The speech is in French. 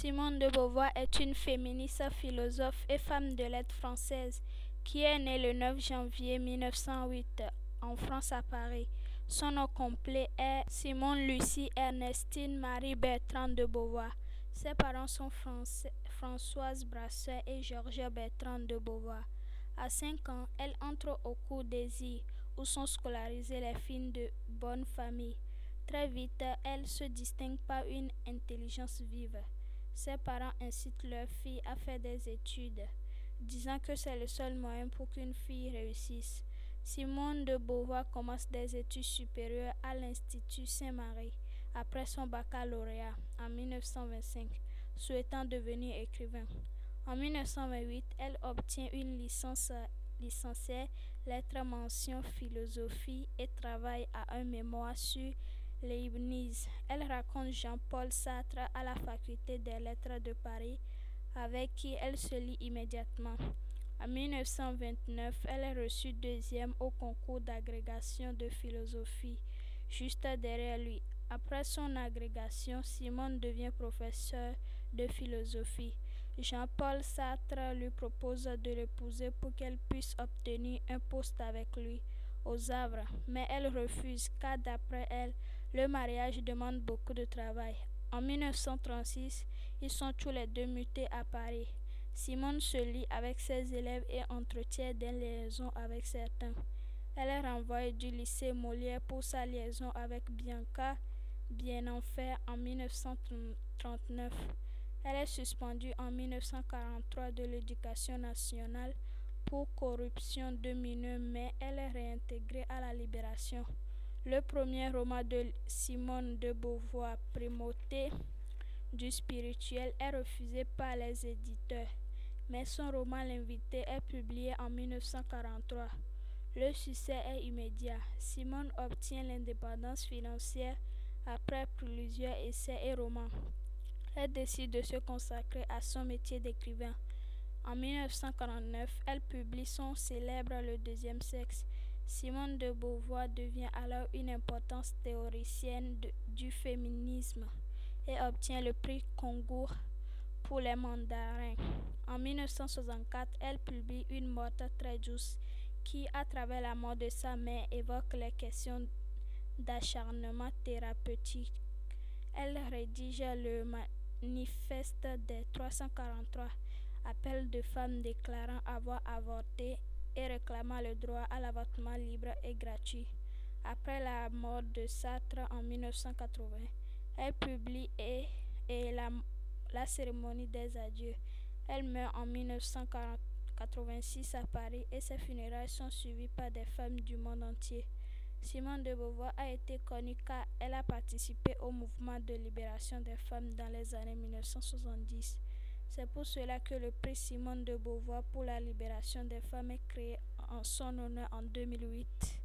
Simone de Beauvoir est une féministe, philosophe et femme de lettres française qui est née le 9 janvier 1908 en France à Paris. Son nom complet est Simone Lucie Ernestine Marie Bertrand de Beauvoir. Ses parents sont Françoise Brasseur et Georges Bertrand de Beauvoir. À 5 ans, elle entre au cours des îles où sont scolarisées les filles de bonne famille. Très vite, elle se distingue par une intelligence vive. Ses parents incitent leur fille à faire des études, disant que c'est le seul moyen pour qu'une fille réussisse. Simone de Beauvoir commence des études supérieures à l'Institut Saint-Marie après son baccalauréat en 1925, souhaitant devenir écrivain. En 1928, elle obtient une licence licenciée lettres mention philosophie et travaille à un mémoire sur Leibniz. Elle raconte Jean-Paul Sartre à la faculté des lettres de Paris, avec qui elle se lie immédiatement. En 1929, elle est reçue deuxième au concours d'agrégation de philosophie, juste derrière lui. Après son agrégation, Simone devient professeur de philosophie. Jean-Paul Sartre lui propose de l'épouser pour qu'elle puisse obtenir un poste avec lui aux Havres, mais elle refuse car d'après elle, le mariage demande beaucoup de travail. En 1936, ils sont tous les deux mutés à Paris. Simone se lie avec ses élèves et entretient des liaisons avec certains. Elle est renvoyée du lycée Molière pour sa liaison avec Bianca Bienenfer en 1939. Elle est suspendue en 1943 de l'éducation nationale pour corruption de mineurs, mais elle est réintégrée à la libération. Le premier roman de Simone de Beauvoir, Primauté du spirituel, est refusé par les éditeurs, mais son roman L'invité est publié en 1943. Le succès est immédiat. Simone obtient l'indépendance financière après plusieurs essais et romans. Elle décide de se consacrer à son métier d'écrivain. En 1949, elle publie son célèbre Le deuxième sexe Simone de Beauvoir devient alors une importante théoricienne du féminisme et obtient le prix Concours pour les mandarins. En 1964, elle publie Une morte très douce qui, à travers la mort de sa mère, évoque les questions d'acharnement thérapeutique. Elle rédige le manifeste des 343 appels de femmes déclarant avoir avorté et réclamant le droit à l'avortement libre et gratuit. Après la mort de Sartre en 1980, elle publie et, et la, la cérémonie des adieux. Elle meurt en 1986 à Paris et ses funérailles sont suivies par des femmes du monde entier. Simone de Beauvoir a été connue car elle a participé au mouvement de libération des femmes dans les années 1970. C'est pour cela que le prix Simone de Beauvoir pour la libération des femmes est créé en son honneur en 2008.